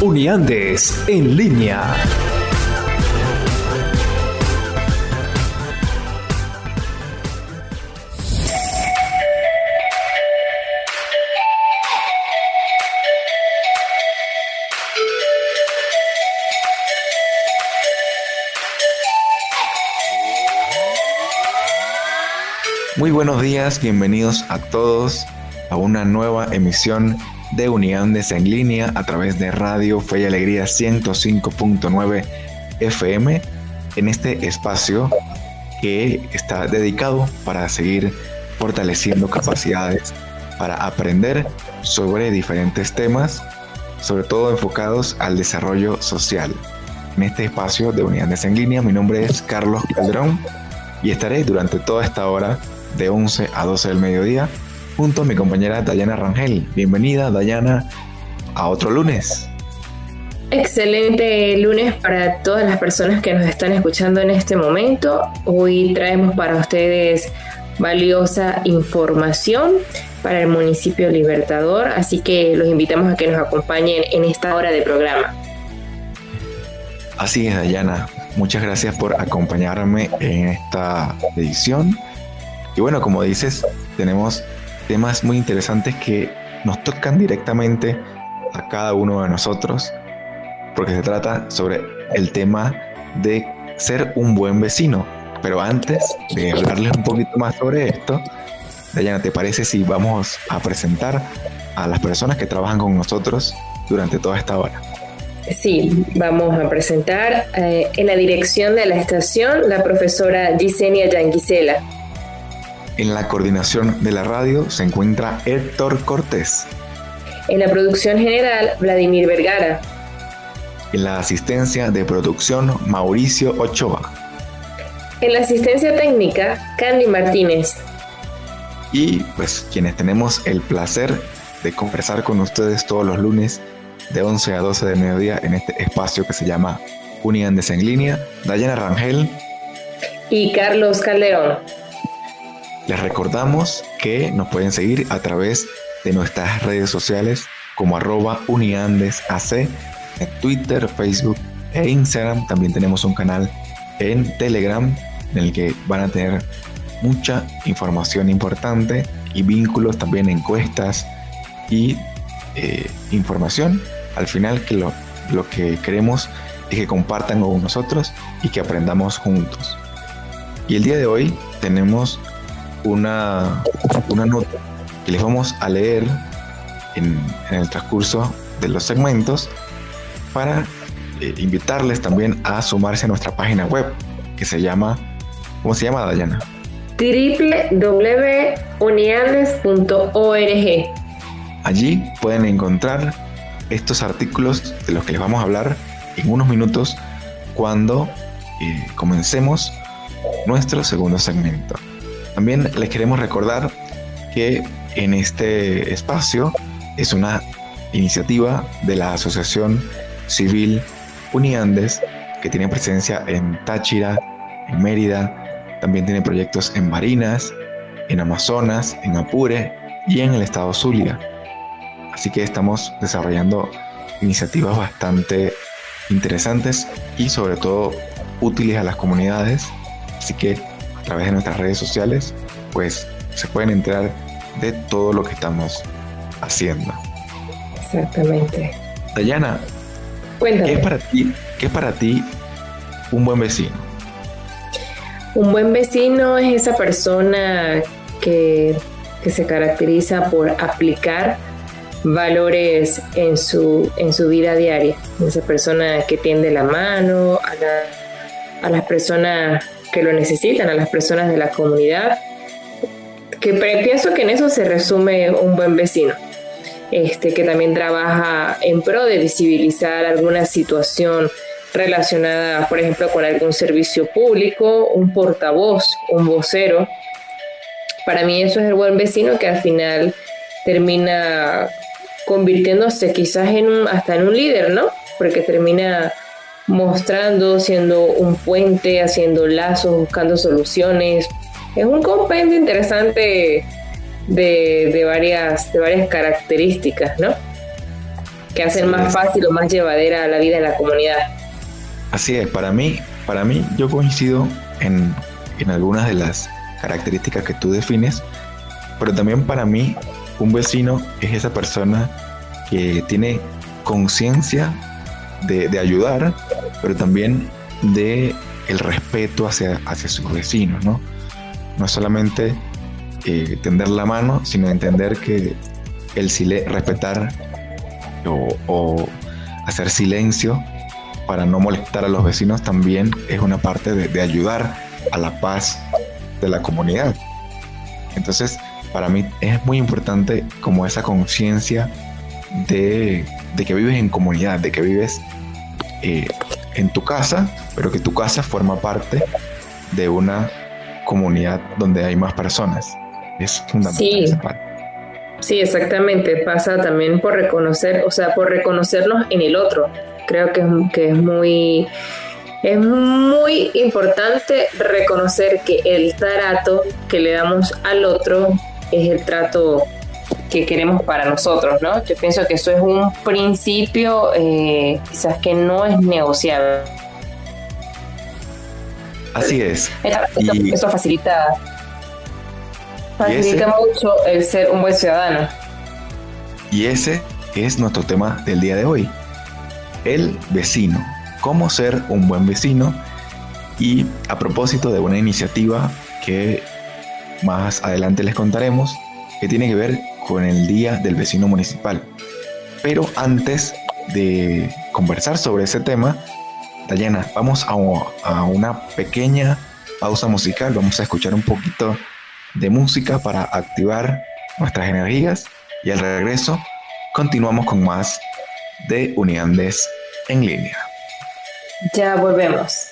Uniandes en línea. Muy buenos días, bienvenidos a todos a una nueva emisión de Unidades en línea a través de Radio Fe y Alegría 105.9 FM en este espacio que está dedicado para seguir fortaleciendo capacidades para aprender sobre diferentes temas, sobre todo enfocados al desarrollo social. En este espacio de Unidades en línea, mi nombre es Carlos Calderón y estaré durante toda esta hora de 11 a 12 del mediodía junto a mi compañera Dayana Rangel. Bienvenida Dayana a otro lunes. Excelente lunes para todas las personas que nos están escuchando en este momento. Hoy traemos para ustedes valiosa información para el municipio Libertador, así que los invitamos a que nos acompañen en esta hora de programa. Así es, Dayana. Muchas gracias por acompañarme en esta edición y bueno, como dices, tenemos temas muy interesantes que nos tocan directamente a cada uno de nosotros, porque se trata sobre el tema de ser un buen vecino. Pero antes de hablarles un poquito más sobre esto, Dayana, ¿te parece si vamos a presentar a las personas que trabajan con nosotros durante toda esta hora? Sí, vamos a presentar eh, en la dirección de la estación la profesora Gisenia Yanguisela. En la coordinación de la radio se encuentra Héctor Cortés. En la producción general, Vladimir Vergara. En la asistencia de producción, Mauricio Ochoa. En la asistencia técnica, Candy Martínez. Y pues quienes tenemos el placer de conversar con ustedes todos los lunes de 11 a 12 de mediodía en este espacio que se llama Uniandes en línea, Dayana Rangel y Carlos Calderón. Les recordamos que nos pueden seguir a través de nuestras redes sociales como arroba uniandesac en Twitter, Facebook e Instagram. También tenemos un canal en Telegram en el que van a tener mucha información importante y vínculos, también encuestas y eh, información. Al final que lo, lo que queremos es que compartan con nosotros y que aprendamos juntos. Y el día de hoy tenemos una, una nota que les vamos a leer en, el transcurso de los segmentos para eh, invitarles también a sumarse a nuestra página web que se llama, ¿cómo se llama Dayana? www.uniandes.org. Allí pueden encontrar estos artículos de los que les vamos a hablar en unos minutos cuando eh, comencemos nuestro segundo segmento. También les queremos recordar que en este espacio es una iniciativa de la Asociación Civil Uniandes que tiene presencia en Táchira, en Mérida, también tiene proyectos en Barinas, en Amazonas, en Apure y en el estado Zulia. Así que estamos desarrollando iniciativas bastante interesantes y sobre todo útiles a las comunidades. Así que a través de nuestras redes sociales, pues se pueden enterar de todo lo que estamos haciendo. Exactamente. Dayana, ¿qué es para ti, qué es para ti un buen vecino? Un buen vecino es esa persona que, que se caracteriza por aplicar valores en su, en su vida diaria. Esa persona que tiende la mano a, la, a las personas que lo necesitan, a las personas de la comunidad, que pienso que en eso se resume un buen vecino. este, que también trabaja en pro de visibilizar alguna situación relacionada, por ejemplo, con algún servicio público, un portavoz, un vocero. Para mí eso es el buen vecino que al final termina convirtiéndose quizás en un, hasta en un líder, ¿no? Porque termina mostrando, siendo un puente, haciendo lazos, buscando soluciones. Es un compendio interesante de, varias, de varias características, ¿no? Que hacen más fácil o más llevadera la vida en la comunidad. Así es, para mí, para mí yo coincido en, en algunas de las características que tú defines, pero también para mí un vecino es esa persona que tiene conciencia de, ayudar, pero también de el respeto hacia, hacia sus vecinos, ¿no? No solamente eh, tender la mano, sino entender que el respetar o, hacer silencio para no molestar a los vecinos también es una parte de, ayudar a la paz de la comunidad. Entonces, para mí es muy importante como esa conciencia de, de, que vives en comunidad, de que vives eh, en tu casa, pero que tu casa forma parte de una comunidad donde hay más personas. Es fundamental. Sí. exactamente. Pasa también por reconocer, o sea, por reconocernos en el otro. Creo que es, que es muy es muy importante reconocer que el trato que le damos al otro es el trato que queremos para nosotros, ¿no? Yo pienso que eso es un principio eh, quizás que no es negociable. Así es. Eso, facilita, facilita mucho el ser un buen ciudadano. Y ese es nuestro tema del día de hoy. El vecino. Cómo ser un buen vecino. Y a propósito de una iniciativa que más adelante les contaremos, que tiene que ver con el Día del Vecino Municipal. Pero antes de conversar sobre ese tema, Dayana, vamos a, una pequeña pausa musical. Vamos a escuchar un poquito de música para activar nuestras energías y al regreso continuamos con más de Uniandes en línea. Ya volvemos.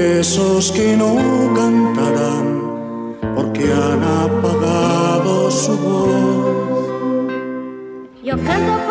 esos que no cantarán, porque han apagado su voz. Yo canto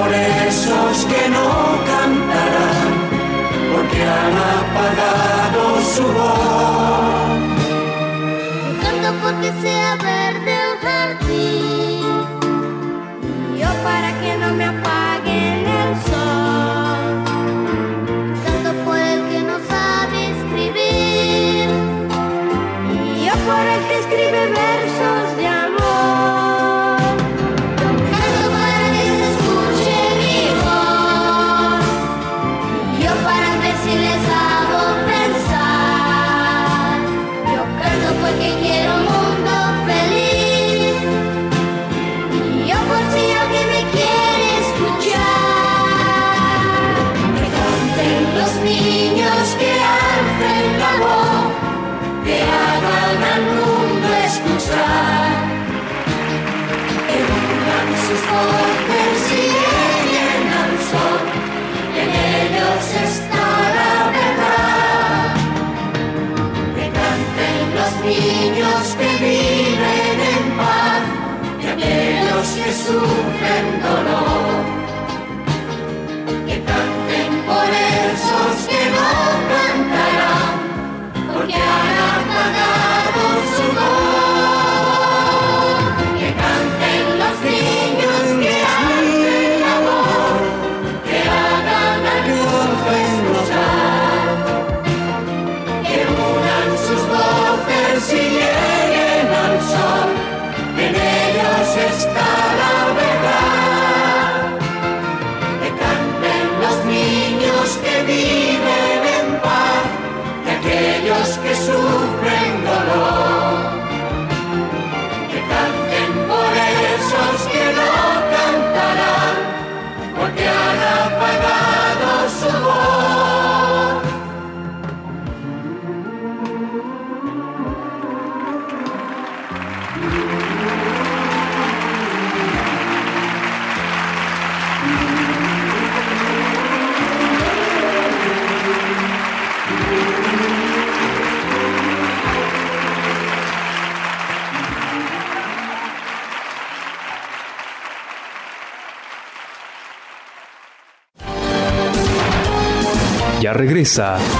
por esos que no cantarán, porque han apagado su voz. canto porque sea verde el jardín, yo para que no me apaguen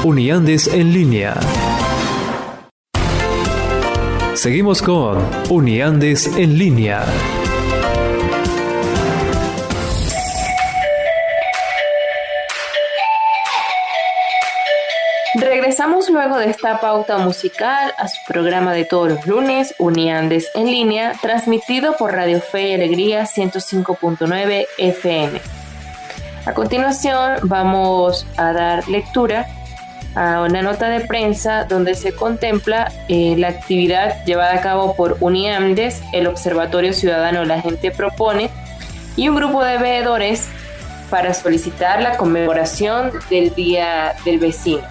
Uniandes en línea. Seguimos con Uniandes en línea. Regresamos luego de esta pauta musical a su programa de todos los lunes, Uniandes en línea, transmitido por Radio Fe y Alegría 105.9 FM. A continuación vamos a dar lectura a una nota de prensa donde se contempla eh, la actividad llevada a cabo por Uniandes, el Observatorio Ciudadano La Gente Propone y un grupo de veedores para solicitar la conmemoración del Día del Vecino.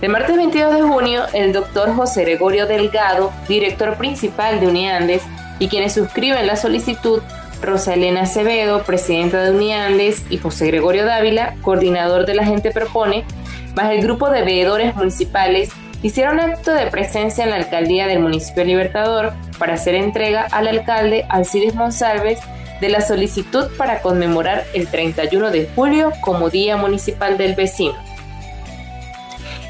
El martes 22 de junio, el doctor José Gregorio Delgado, director principal de Uniandes, y quienes suscriben la solicitud, Rosa Elena Acevedo, presidenta de Uniandes, y José Gregorio Dávila, coordinador de la Gente Propone, más el grupo de veedores municipales, hicieron acto de presencia en la alcaldía del municipio Libertador para hacer entrega al alcalde Alcides Monsalves de la solicitud para conmemorar el 31 de julio como Día Municipal del Vecino.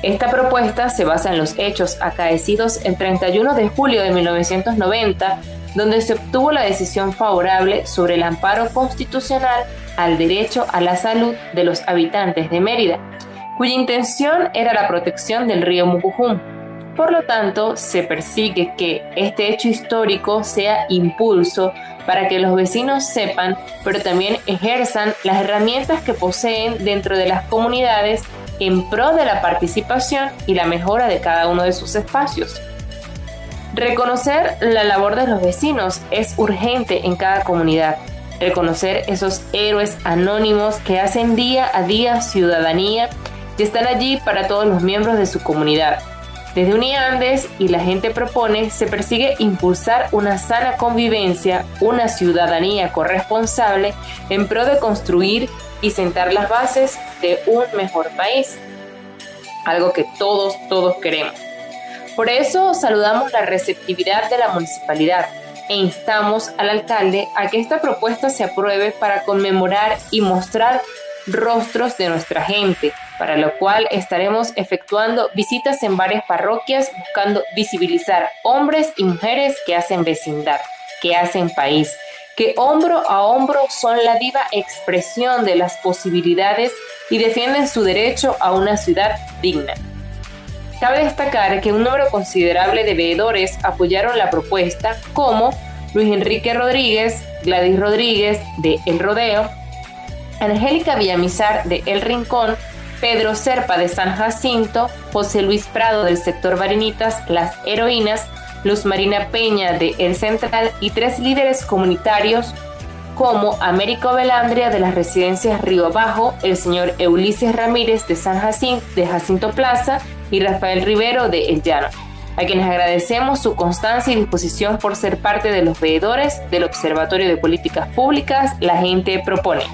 Esta propuesta se basa en los hechos acaecidos el 31 de julio de 1990, donde se obtuvo la decisión favorable sobre el amparo constitucional al derecho a la salud de los habitantes de Mérida, cuya intención era la protección del río Mucujum. Por lo tanto, se persigue que este hecho histórico sea impulso para que los vecinos sepan, pero también ejerzan las herramientas que poseen dentro de las comunidades en pro de la participación y la mejora de cada uno de sus espacios. Reconocer la labor de los vecinos es urgente en cada comunidad. Reconocer esos héroes anónimos que hacen día a día ciudadanía y están allí para todos los miembros de su comunidad. Desde Uniandes y la gente propone, se persigue impulsar una sana convivencia, una ciudadanía corresponsable en pro de construir y sentar las bases de un mejor país. Algo que todos, todos queremos. Por eso saludamos la receptividad de la municipalidad e instamos al alcalde a que esta propuesta se apruebe para conmemorar y mostrar rostros de nuestra gente, para lo cual estaremos efectuando visitas en varias parroquias buscando visibilizar hombres y mujeres que hacen vecindad, que hacen país, que hombro a hombro son la viva expresión de las posibilidades y defienden su derecho a una ciudad digna. Cabe destacar que un número considerable de veedores apoyaron la propuesta, como Luis Enrique Rodríguez, Gladys Rodríguez de El Rodeo, Angélica Villamizar de El Rincón, Pedro Serpa de San Jacinto, José Luis Prado del sector Varinitas, Las Heroínas, Luz Marina Peña de El Central y tres líderes comunitarios como Américo Velandria de las residencias Río Abajo, el señor Ulises Ramírez de San Jacinto, de Jacinto Plaza y Rafael Rivero de El Llano. a quienes agradecemos su constancia y disposición por ser parte de los veedores del Observatorio de Políticas Públicas La Gente Propone.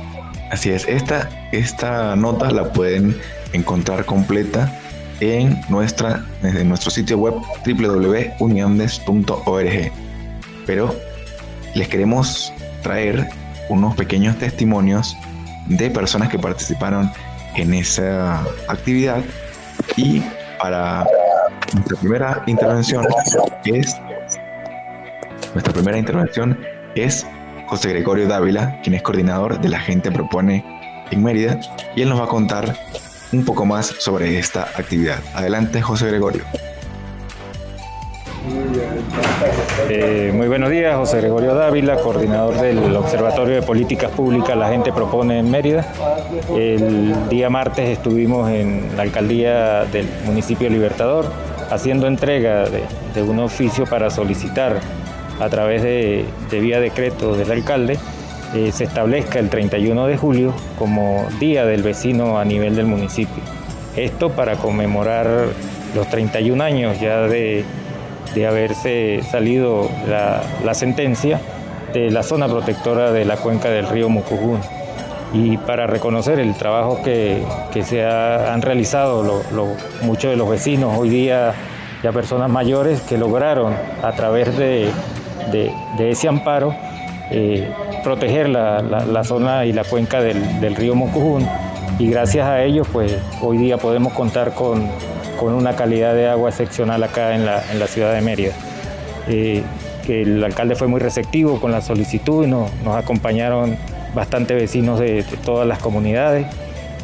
Así es, esta, esta nota la pueden encontrar completa en, nuestra, en nuestro sitio web www.uniandes.org. Pero les queremos traer unos pequeños testimonios de personas que participaron en esa actividad y para nuestra primera intervención es nuestra primera intervención es José Gregorio Dávila, quien es coordinador de la gente propone en Mérida y él nos va a contar un poco más sobre esta actividad. Adelante José Gregorio. Eh, muy buenos días, José Gregorio Dávila, coordinador del Observatorio de Políticas Públicas La Gente Propone en Mérida. El día martes estuvimos en la alcaldía del municipio Libertador haciendo entrega de, un oficio para solicitar a través de, vía decreto del alcalde eh, se establezca el 31 de julio como Día del Vecino a nivel del municipio. Esto para conmemorar los 31 años ya de de haberse salido la, sentencia de la zona protectora de la cuenca del río Mucugún. Y para reconocer el trabajo que, se han realizado muchos de los vecinos hoy día, ya personas mayores, que lograron a través de, ese amparo eh, proteger la, zona y la cuenca del, del río Mucugún. Y gracias a ellos pues hoy día podemos contar con con una calidad de agua excepcional acá en la, en la ciudad de Mérida. El alcalde fue muy receptivo con la solicitud nos, nos acompañaron bastante vecinos de, todas las comunidades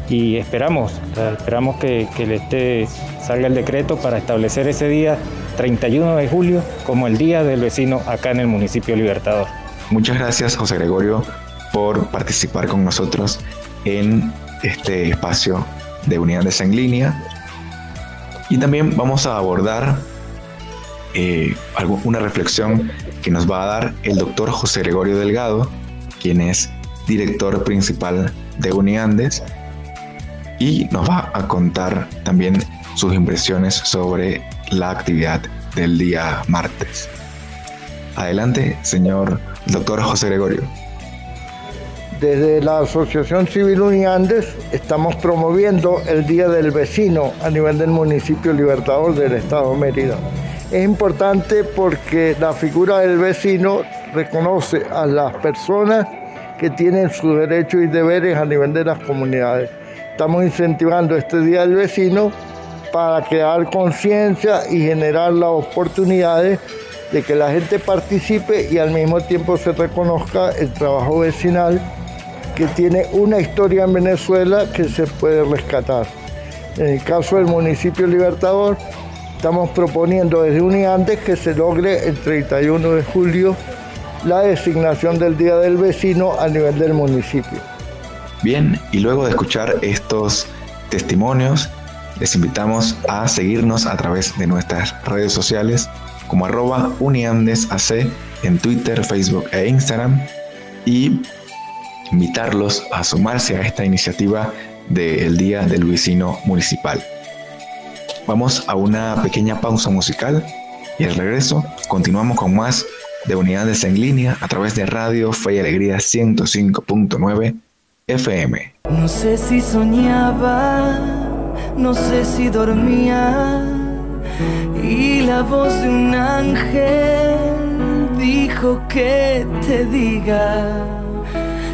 y esperamos, esperamos que, que este salga el decreto para establecer ese día 31 de julio como el Día del Vecino acá en el municipio Libertador. Muchas gracias José Gregorio por participar con nosotros en este espacio de unidades en línea y también vamos a abordar eh, una reflexión que nos va a dar el doctor José Gregorio Delgado, quien es director principal de Uniandes, y nos va a contar también sus impresiones sobre la actividad del día martes. Adelante, señor doctor José Gregorio. Desde la Asociación Civil Uniandes estamos promoviendo el Día del Vecino a nivel del municipio Libertador del Estado Mérida. Es importante porque la figura del vecino reconoce a las personas que tienen sus derechos y deberes a nivel de las comunidades. Estamos incentivando este Día del Vecino para crear conciencia y generar las oportunidades de que la gente participe y al mismo tiempo se reconozca el trabajo vecinal que tiene una historia en Venezuela que se puede rescatar. En el caso del municipio Libertador, estamos proponiendo desde Uniantes que se logre el 31 de julio la designación del Día del Vecino a nivel del municipio. Bien, y luego de escuchar estos testimonios, les invitamos a seguirnos a través de nuestras redes sociales como arroba uniandesac en Twitter, Facebook e Instagram y invitarlos a sumarse a esta iniciativa del Día del Vecino Municipal. Vamos a una pequeña pausa musical y al regreso continuamos con más de Unidades en Línea a través de Radio Fe y Alegría 105.9 FM. No sé si soñaba, no sé si dormía y la voz de un ángel dijo que te diga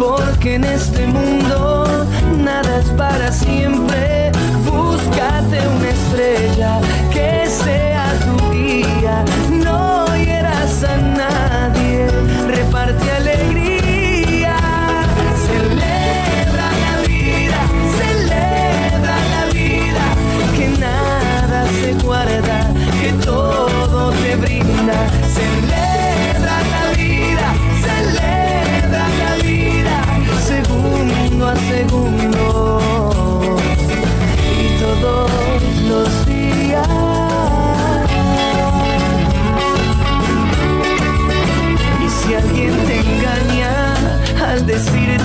porque en este mundo nada es para siempre búscate una estrella que sea tu guía. No hieras a nadie, reparte alegría. Celebra la vida, celebra la vida, que nada se guarda, que todo te brinda.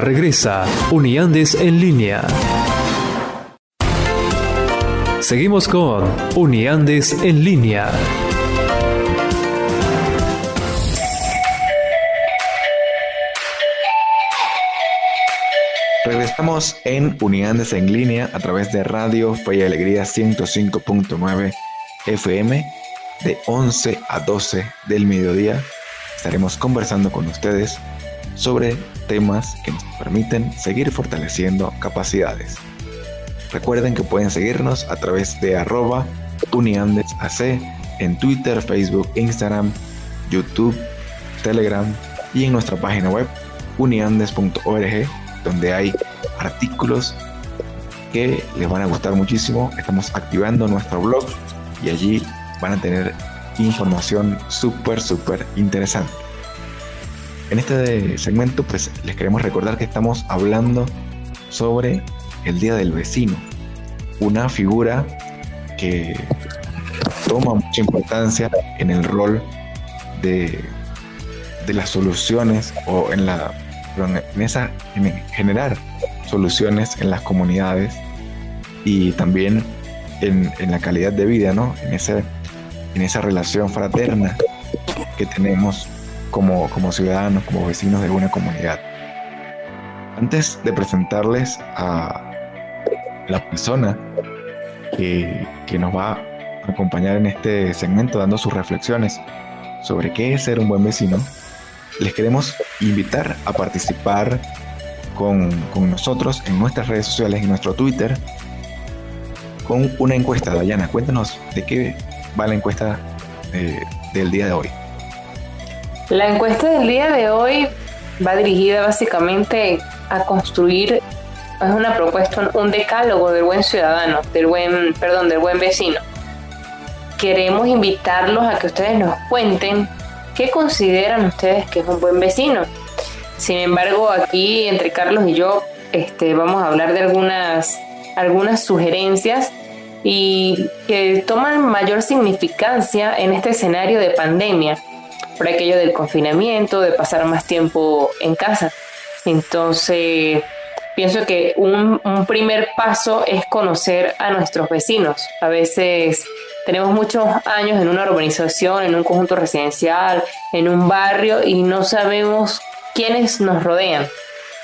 Regresa Uniandes en línea. Seguimos con Uniandes en línea. Regresamos en Unidades en línea a través de Radio Fe y Alegría 105.9 FM de 11 a 12 del mediodía. Estaremos conversando con ustedes sobre temas que nos permiten seguir fortaleciendo capacidades. Recuerden que pueden seguirnos a través de arroba uniandesac en Twitter, Facebook, Instagram, YouTube, Telegram y en nuestra página web uniandes.org donde hay artículos que les van a gustar muchísimo. Estamos activando nuestro blog y allí van a tener información súper, súper interesante. En este segmento, pues les queremos recordar que estamos hablando sobre el Día del Vecino, una figura que toma mucha importancia en el rol de, de las soluciones o en la en esa en generar soluciones en las comunidades y también en, en la calidad de vida, ¿no? En, ese, en esa relación fraterna que tenemos como, como ciudadanos, como vecinos de una comunidad. Antes de presentarles a la persona que, que nos va a acompañar en este segmento dando sus reflexiones sobre qué es ser un buen vecino, les queremos invitar a participar con, con, nosotros en nuestras redes sociales, en nuestro Twitter, con una encuesta. Dayana, cuéntanos de qué va la encuesta eh, del día de hoy. La encuesta del día de hoy va dirigida básicamente a construir, es una propuesta, un decálogo del buen ciudadano, del buen, perdón, del buen vecino. Queremos invitarlos a que ustedes nos cuenten qué consideran ustedes que es un buen vecino. Sin embargo, aquí entre Carlos y yo este, vamos a hablar de algunas, algunas sugerencias y que toman mayor significancia en este escenario de pandemia, por aquello del confinamiento, de pasar más tiempo en casa. Entonces, pienso que un, un primer paso es conocer a nuestros vecinos. A veces tenemos muchos años en una urbanización, en un conjunto residencial, en un barrio y no sabemos quiénes nos rodean.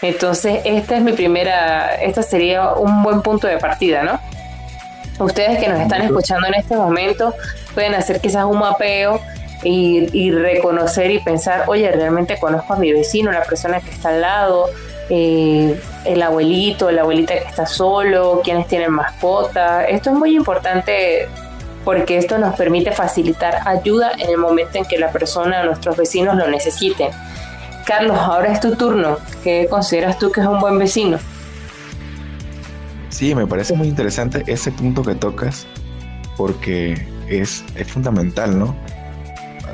Entonces, esta es mi primera, esta sería un buen punto de partida, ¿no? Ustedes que nos están escuchando en este momento pueden hacer quizás un mapeo y, y reconocer y pensar, oye, realmente conozco a mi vecino, la persona que está al lado, eh, el abuelito, la abuelita que está solo, quienes tienen mascota. Esto es muy importante porque esto nos permite facilitar ayuda en el momento en que la persona, nuestros vecinos lo necesiten. Carlos, ahora es tu turno. ¿Qué consideras tú que es un buen vecino? Sí, me parece muy interesante ese punto que tocas porque es, es fundamental, ¿no?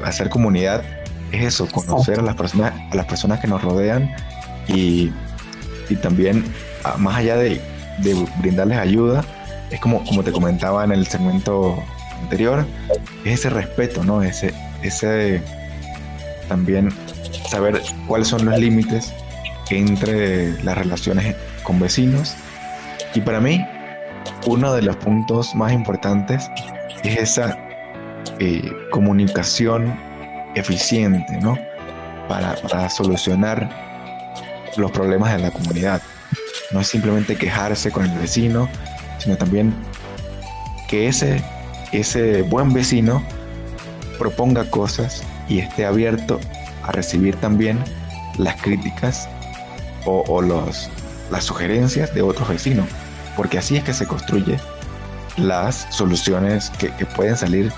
Hacer comunidad es eso, conocer a las personas, a las personas que nos rodean y, y también, más allá de, de, brindarles ayuda, es como, como te comentaba en el segmento anterior, es ese respeto, ¿no? Ese, ese también saber cuáles son los límites entre las relaciones con vecinos. Y para mí, uno de los puntos más importantes es esa eh, comunicación eficiente, ¿no? Para, solucionar los problemas de la comunidad. No es simplemente quejarse con el vecino, sino también que ese, ese buen vecino proponga cosas y esté abierto a recibir también las críticas o, los, las sugerencias de otros vecinos, porque así es que se construye las soluciones que, pueden salir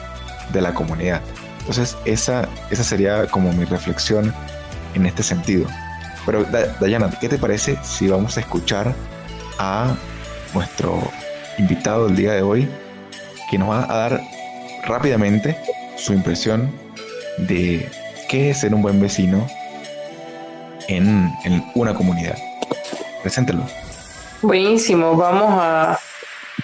de la comunidad. Entonces, esa, esa sería como mi reflexión en este sentido. Pero, Dayana, ¿qué te parece si vamos a escuchar a nuestro invitado del día de hoy, que nos va a dar rápidamente su impresión de qué es ser un buen vecino en, en una comunidad? Preséntelo. Buenísimo, vamos a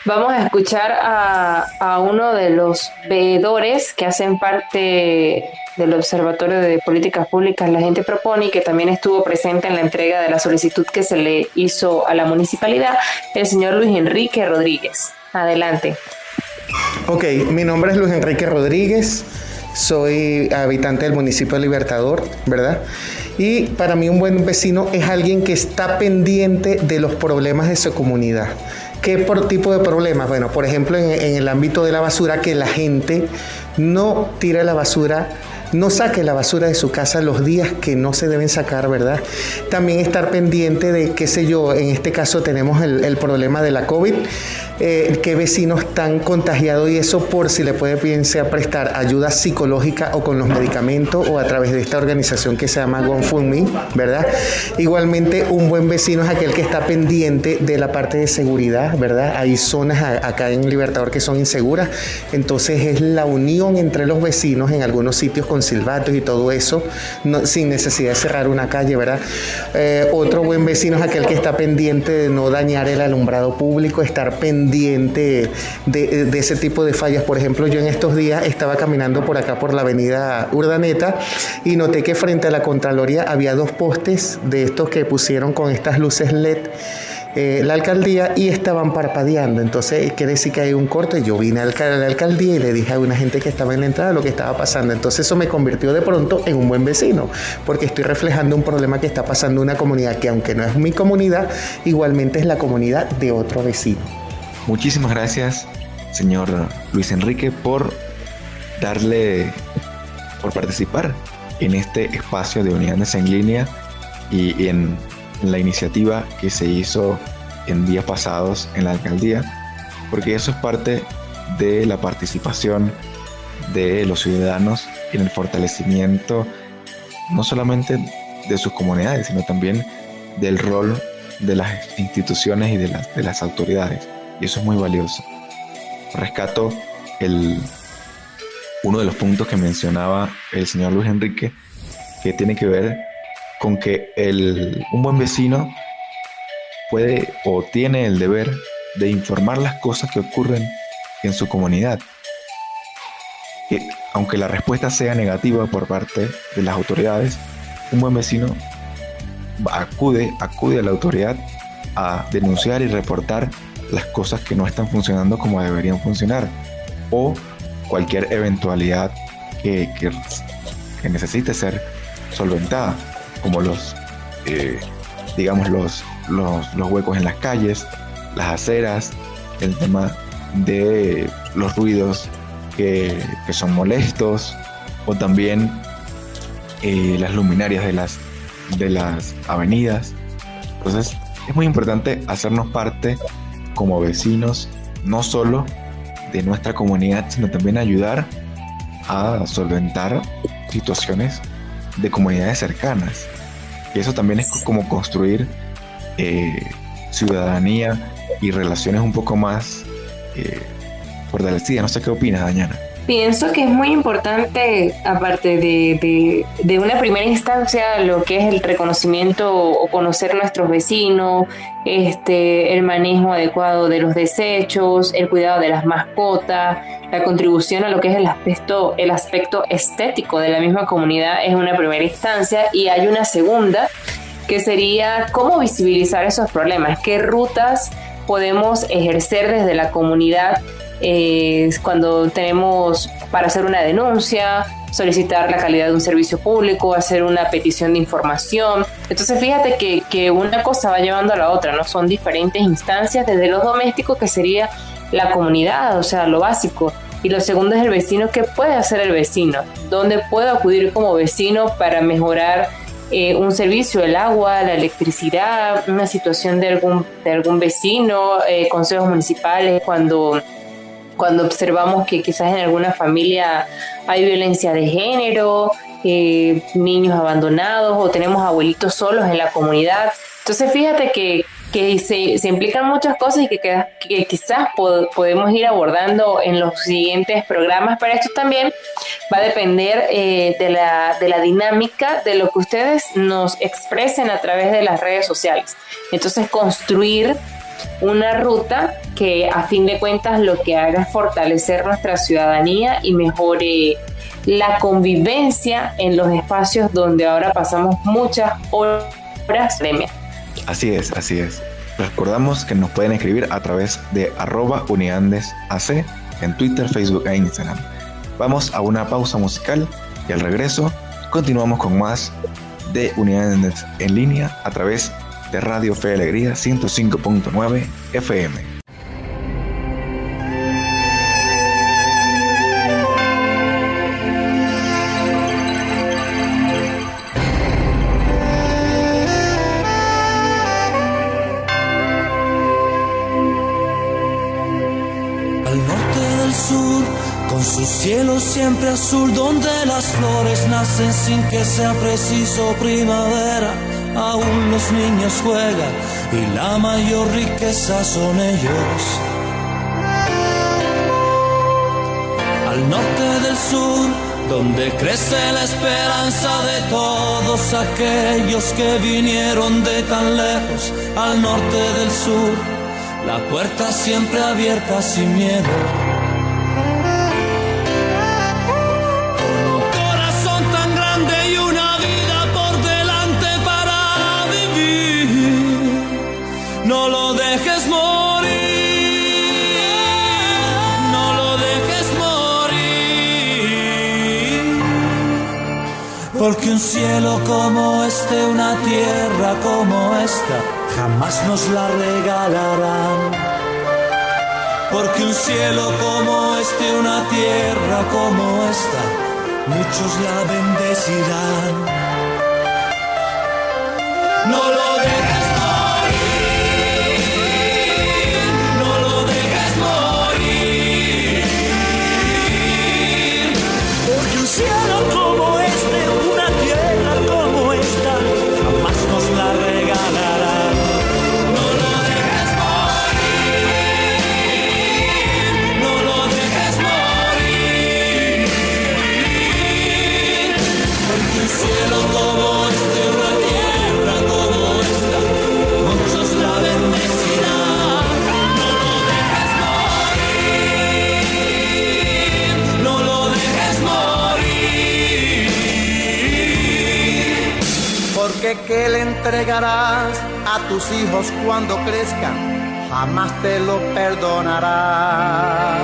Vamos a escuchar a, uno de los veedores que hacen parte del Observatorio de Políticas Públicas La Gente Propone y que también estuvo presente en la entrega de la solicitud que se le hizo a la municipalidad, el señor Luis Enrique Rodríguez. Adelante. Ok, mi nombre es Luis Enrique Rodríguez, soy habitante del municipio de Libertador, ¿verdad? Y para mí un buen vecino es alguien que está pendiente de los problemas de su comunidad ¿Qué por tipo de problemas? Bueno, por ejemplo, en, en, el ámbito de la basura, que la gente no tira la basura no saque la basura de su casa los días que no se deben sacar, ¿verdad? También estar pendiente de, qué sé yo, en este caso tenemos el, problema de la COVID, eh, qué vecinos están contagiados y eso por si le puede bien prestar ayuda psicológica o con los medicamentos o a través de esta organización que se llama GoFundMe, ¿verdad? Igualmente, un buen vecino es aquel que está pendiente de la parte de seguridad, ¿verdad? Hay zonas acá en Libertador que son inseguras, entonces es la unión entre los vecinos en algunos sitios con silbatos y todo eso, sin necesidad de cerrar una calle, ¿verdad? Eh, otro buen vecino es aquel que está pendiente de no dañar el alumbrado público, estar pendiente de, de ese tipo de fallas. Por ejemplo, yo en estos días estaba caminando por acá por la avenida Urdaneta y noté que frente a la Contraloría había dos postes de estos que pusieron con estas luces LED eh, la alcaldía y estaban parpadeando. Entonces quiere decir que hay un corte. Yo vine a la alcaldía y le dije a una gente que estaba en la entrada lo que estaba pasando. Entonces eso me convirtió de pronto en un buen vecino, porque estoy reflejando un problema que está pasando en una comunidad que aunque no es mi comunidad, igualmente es la comunidad de otro vecino. Muchísimas gracias, señor Luis Enrique, por darle, por participar en este espacio de unidades en línea y en la iniciativa que se hizo en días pasados en la alcaldía, porque eso es parte de la participación de los ciudadanos en el fortalecimiento no solamente de sus comunidades, sino también del rol de las instituciones y de las, de las autoridades. Y eso es muy valioso. Rescato el, uno de los puntos que mencionaba el señor Luis Enrique, que tiene que ver con que el, un buen vecino puede o tiene el deber de informar las cosas que ocurren en su comunidad. Que, aunque la respuesta sea negativa por parte de las autoridades, un buen vecino acude, acude a la autoridad a denunciar y reportar las cosas que no están funcionando como deberían funcionar o cualquier eventualidad que, que, que necesite ser solventada como los, eh, digamos, los, los, huecos en las calles, las aceras, el tema de los ruidos que, son molestos, o también eh, las luminarias de las, de las avenidas. Entonces, es muy importante hacernos parte como vecinos, no solo de nuestra comunidad, sino también ayudar a solventar situaciones de comunidades cercanas. Y eso también es como construir eh, ciudadanía y relaciones un poco más eh, fortalecidas. No sé qué opinas, Dañana. Pienso que es muy importante, aparte de, de, una primera instancia, lo que es el reconocimiento o conocer nuestros vecinos, este, el manejo adecuado de los desechos, el cuidado de las mascotas, la contribución a lo que es el aspecto, el aspecto estético de la misma comunidad es una primera instancia y hay una segunda que sería cómo visibilizar esos problemas, qué rutas podemos ejercer desde la comunidad eh, cuando tenemos para hacer una denuncia, solicitar la calidad de un servicio público, hacer una petición de información. Entonces fíjate que, una cosa va llevando a la otra, ¿no? Son diferentes instancias, desde los domésticos, que sería la comunidad, o sea, lo básico. Y lo segundo es el vecino, ¿qué puede hacer el vecino? ¿Dónde puedo acudir como vecino para mejorar eh, un servicio, el agua, la electricidad, una situación de algún, de algún vecino, eh, consejos municipales, cuando cuando observamos que quizás en alguna familia hay violencia de género, eh, niños abandonados o tenemos abuelitos solos en la comunidad. Entonces fíjate que, se, implican muchas cosas y que, que quizás podemos ir abordando en los siguientes programas, pero esto también va a depender eh, de, la, de la dinámica de lo que ustedes nos expresen a través de las redes sociales. Entonces construir una ruta que a fin de cuentas lo que haga es fortalecer nuestra ciudadanía y mejore la convivencia en los espacios donde ahora pasamos muchas horas de Así es, así es. Recordamos que nos pueden escribir a través de arroba uniandesac en Twitter, Facebook e Instagram. Vamos a una pausa musical y al regreso continuamos con más de Unidades en línea a través de de Radio Fe Alegría 105.9 FM. Al norte del sur, con su cielo siempre azul, donde las flores nacen sin que sea preciso primavera aún los niños juegan y la mayor riqueza son ellos. Al norte del sur, donde crece la esperanza de todos aquellos que vinieron de tan lejos, al norte del sur, la puerta siempre abierta sin miedo. Porque un cielo como este, una tierra como esta, jamás nos la regalarán. Porque un cielo como este, una tierra como esta, muchos la bendecirán. No lo dejes que le entregarás a tus hijos cuando crezcan, jamás te lo perdonarás.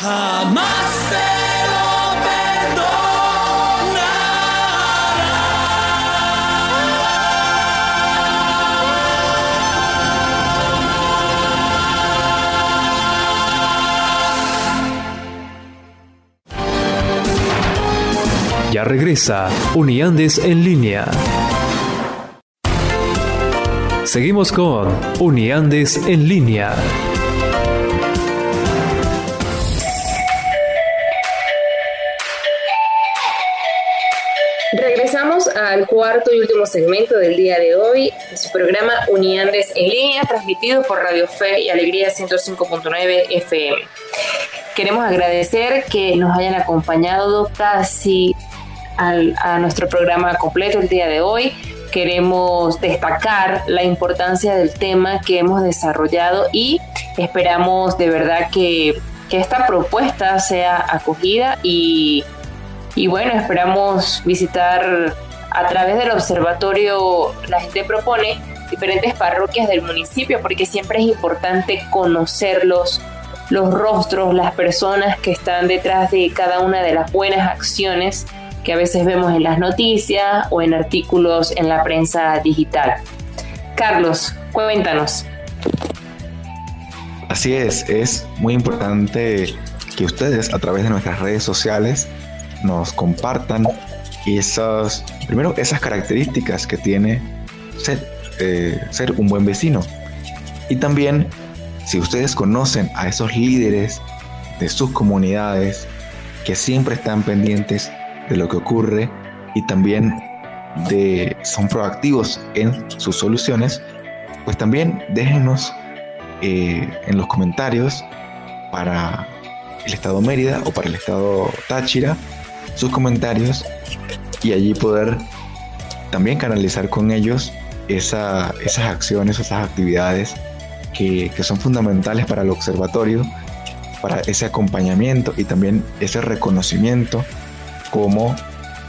Jamás te Ya regresa Uniandes en línea. Seguimos con Uniandes en línea. Regresamos al cuarto y último segmento del día de hoy, su programa Uniandes en línea, transmitido por Radio Fe y Alegría 105.9 FM. Queremos agradecer que nos hayan acompañado casi a nuestro programa completo el día de hoy. Queremos destacar la importancia del tema que hemos desarrollado y esperamos de verdad que, que esta propuesta sea acogida y y bueno, esperamos visitar a través del observatorio, la gente propone diferentes parroquias del municipio porque siempre es importante conocerlos, los rostros, las personas que están detrás de cada una de las buenas acciones que a veces vemos en las noticias o en artículos en la prensa digital. Carlos, cuéntanos. Así es, es muy importante que ustedes a través de nuestras redes sociales nos compartan esas, primero, esas características que tiene ser, eh, ser un buen vecino. Y también, si ustedes conocen a esos líderes de sus comunidades que siempre están pendientes de lo que ocurre y también de, son proactivos en sus soluciones, pues también déjenos eh, en los comentarios para el estado Mérida o para el estado Táchira sus comentarios y allí poder también canalizar con ellos esa, esas acciones, esas actividades que, son fundamentales para el observatorio, para ese acompañamiento y también ese reconocimiento como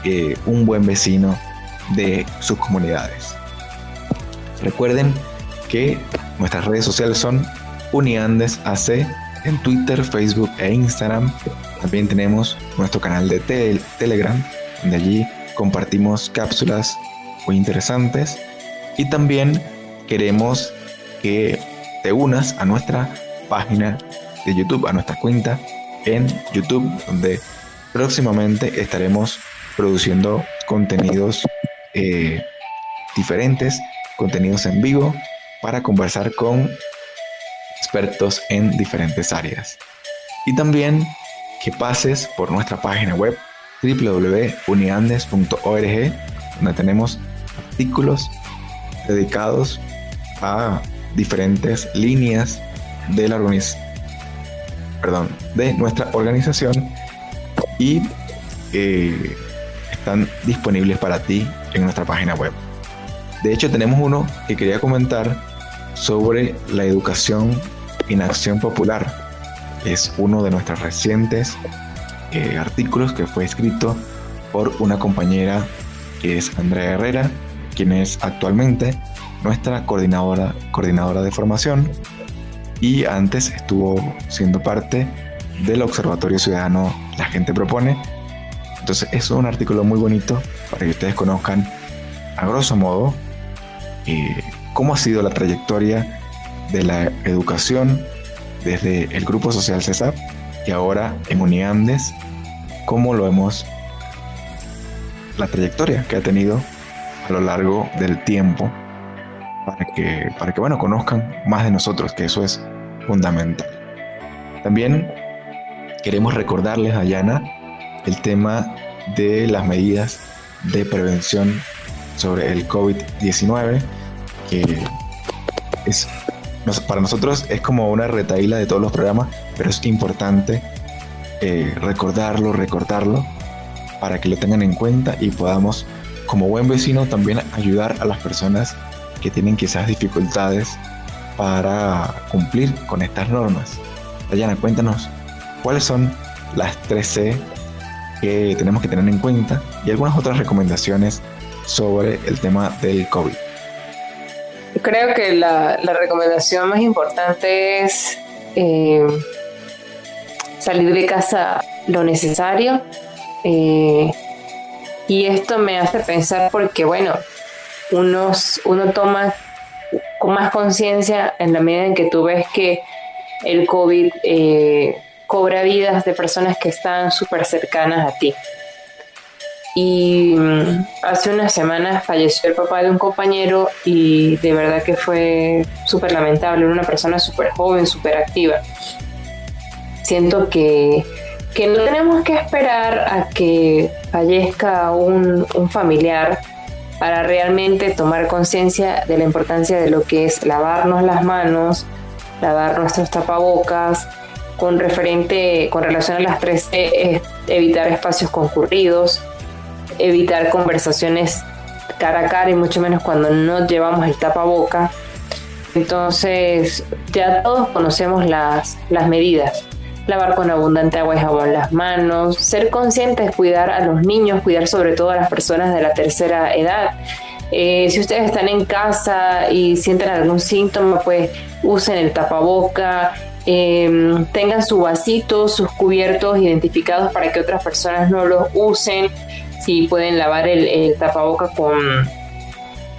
eh, un buen vecino de sus comunidades. Recuerden que nuestras redes sociales son Uniandes AC en Twitter, Facebook e Instagram. También tenemos nuestro canal de Telegram, donde allí compartimos cápsulas muy interesantes. Y también queremos que te unas a nuestra página de YouTube, a nuestra cuenta en YouTube, donde próximamente estaremos produciendo contenidos eh, diferentes, contenidos en vivo, para conversar con expertos en diferentes áreas. Y también que pases por nuestra página web www.uniandes.org, donde tenemos artículos dedicados a diferentes líneas de la perdón, de nuestra organización y eh, están disponibles para ti en nuestra página web. De hecho, tenemos uno que quería comentar sobre la educación en acción popular es uno de nuestros recientes eh, artículos que fue escrito por una compañera que es Andrea Herrera, quien es actualmente nuestra coordinadora, coordinadora de formación y antes estuvo siendo parte del Observatorio Ciudadano La Gente Propone. Entonces es un artículo muy bonito para que ustedes conozcan a grosso modo eh, cómo ha sido la trayectoria de la educación desde el Grupo Social CESAP y ahora en Uniandes, cómo lo hemos, la trayectoria que ha tenido a lo largo del tiempo para que, para que bueno, conozcan más de nosotros, que eso es fundamental. También queremos recordarles a Yana el tema de las medidas de prevención sobre el COVID-19, que es para nosotros es como una retaíla de todos los programas, pero es importante eh, recordarlo, recordarlo, para que lo tengan en cuenta y podamos, como buen vecino, también ayudar a las personas que tienen quizás dificultades para cumplir con estas normas. Dayana, cuéntanos cuáles son las 3C que tenemos que tener en cuenta y algunas otras recomendaciones sobre el tema del COVID. Creo que la, recomendación más importante es eh, salir de casa lo necesario. Eh, y esto me hace pensar porque, bueno, unos, uno toma con más conciencia en la medida en que tú ves que el COVID eh, cobra vidas de personas que están súper cercanas a ti. y mm, hace unas semanas falleció el papá de un compañero y de verdad que fue súper lamentable, era una persona súper joven, súper activa. Siento que, que, no tenemos que esperar a que fallezca un, un familiar para realmente tomar conciencia de la importancia de lo que es lavarnos las manos, lavar nuestros tapabocas, con referente, con relación a las tres E, evitar espacios concurridos, evitar conversaciones cara a cara y mucho menos cuando no llevamos el tapaboca. Entonces, ya todos conocemos las, las medidas. Lavar con abundante agua y jabón las manos, ser conscientes, cuidar a los niños, cuidar sobre todo a las personas de la tercera edad. Eh, si ustedes están en casa y sienten algún síntoma, pues usen el tapaboca, em, tengan su vasito, sus cubiertos identificados para que otras personas no los usen si pueden lavar el, tapaboca con,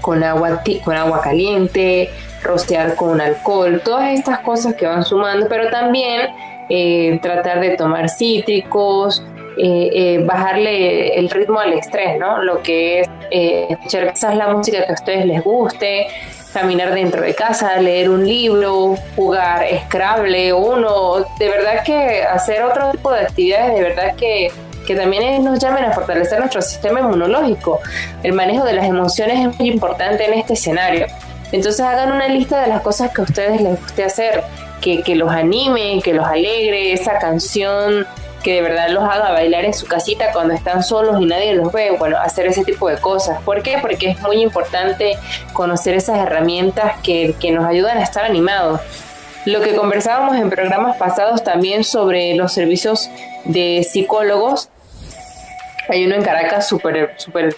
con, agua, con agua caliente, rociar con alcohol, todas estas cosas que van sumando, pero también eh, tratar de tomar cítricos, eh, eh, bajarle el ritmo al estrés, ¿no? Lo que es escuchar quizás la música que a ustedes les guste, caminar dentro de casa, leer un libro, jugar Scrabble, uno, de verdad que hacer otro tipo de actividades, de verdad que que también nos llamen a fortalecer nuestro sistema inmunológico. El manejo de las emociones es muy importante en este escenario. Entonces hagan una lista de las cosas que a ustedes les guste hacer, que, que los anime, que los alegre, esa canción que de verdad los haga bailar en su casita cuando están solos y nadie los ve, bueno, hacer ese tipo de cosas. ¿Por qué? Porque es muy importante conocer esas herramientas que, que nos ayudan a estar animados. Lo que conversábamos en programas pasados también sobre los servicios de psicólogos hay uno en Caracas súper, súper,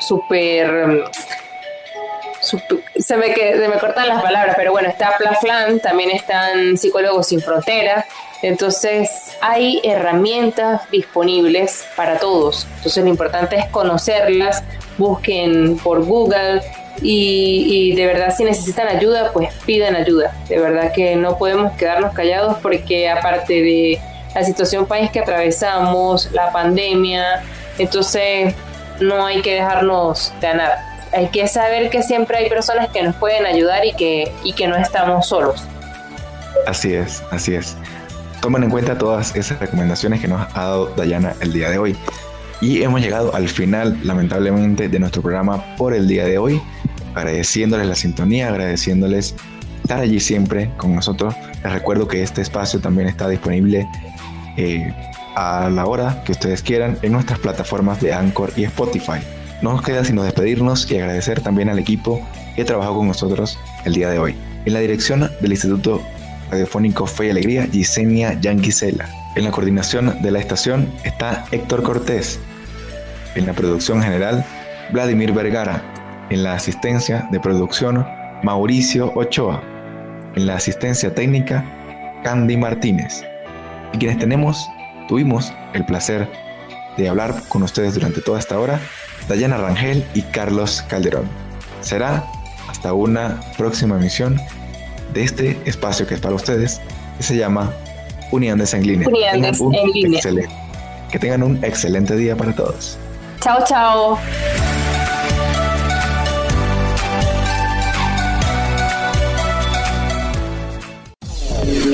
súper... Se me, se me cortan las palabras, pero bueno, está Plaflan, también están Psicólogos Sin Fronteras, entonces hay herramientas disponibles para todos. Entonces lo importante es conocerlas, busquen por Google y, de verdad si necesitan ayuda, pues pidan ayuda. De verdad que no podemos quedarnos callados porque aparte de la situación país que atravesamos, la pandemia, entonces, no hay que dejarnos ganar. Hay que saber que siempre hay personas que nos pueden ayudar y que, y que no estamos solos. Así es, así es. Tomen en cuenta todas esas recomendaciones que nos ha dado Dayana el día de hoy. Y hemos llegado al final, lamentablemente, de nuestro programa por el día de hoy. Agradeciéndoles la sintonía, agradeciéndoles estar allí siempre con nosotros. Les recuerdo que este espacio también está disponible eh, a la hora que ustedes quieran en nuestras plataformas de Anchor y Spotify. No nos queda sino despedirnos y agradecer también al equipo que trabajó con nosotros el día de hoy. En la dirección del Instituto Radiofónico Fe y Alegría, Gisenia Yanquisela. En la coordinación de la estación está Héctor Cortés. En la producción general, Vladimir Vergara. En la asistencia de producción, Mauricio Ochoa. En la asistencia técnica, Candy Martínez. Y quienes tenemos Tuvimos el placer de hablar con ustedes durante toda esta hora, Dayana Rangel y Carlos Calderón. Será hasta una próxima emisión de este espacio que es para ustedes, que se llama Unidades en línea. Unidades en línea. que tengan un excelente día para todos. Chao, chao.